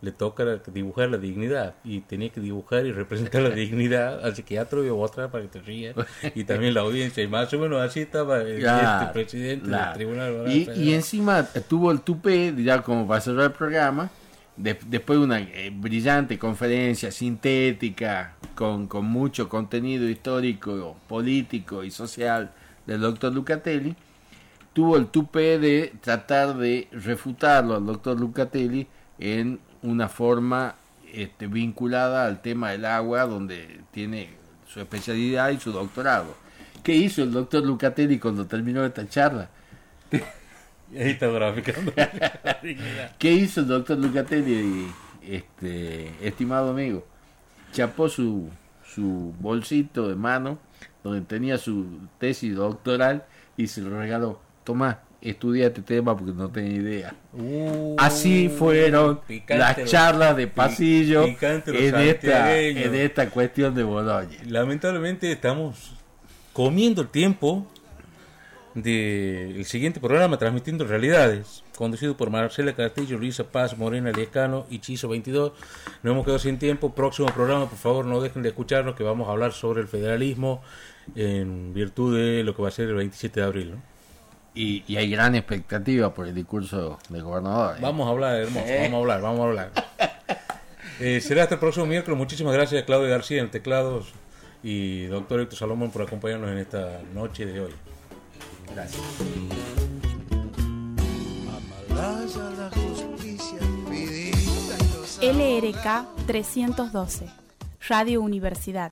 le toca dibujar la dignidad y tenía que dibujar y representar la [laughs] dignidad al psiquiatra y otra para que te rías. [laughs] Y también la audiencia y más o menos así estaba el Claro, este presidente del tribunal y encima tuvo el tupé, ya como para cerrar el programa, de- después de una eh, brillante conferencia sintética con, con mucho contenido histórico, político y social del doctor Lucatelli, tuvo el tupé de tratar de refutarlo al doctor Lucatelli en una forma este, vinculada al tema del agua, donde tiene su especialidad y su doctorado. ¿Qué hizo el doctor Lucatelli cuando terminó esta charla? [laughs] Ahí está graficando. [laughs] ¿Qué hizo el doctor Lucatelli, este, estimado amigo? Chapó su, su bolsito de mano, donde tenía su tesis doctoral, y se lo regaló. Tomá, estudia este tema porque no tenía idea. Uh, Así fueron las los- charlas de pasillo en esta, en esta cuestión de Boloña. Lamentablemente estamos comiendo el tiempo del siguiente programa Transmitiendo Realidades, conducido por Marcela Castillo, Luisa Paz, Morena Lescano y Chizo 22. Nos hemos quedado sin tiempo. Próximo programa, por favor, no dejen de escucharnos que vamos a hablar sobre el federalismo en virtud de lo que va a ser el 27 de abril. ¿no? Y, y hay gran expectativa por el discurso del gobernador. ¿eh? Vamos a hablar, hermoso, vamos a hablar, vamos a hablar. [laughs] Eh, será hasta el próximo miércoles. Muchísimas gracias a Claudia García en teclados y doctor Héctor Salomón por acompañarnos en esta noche de hoy. Gracias. LRK 312, Radio Universidad.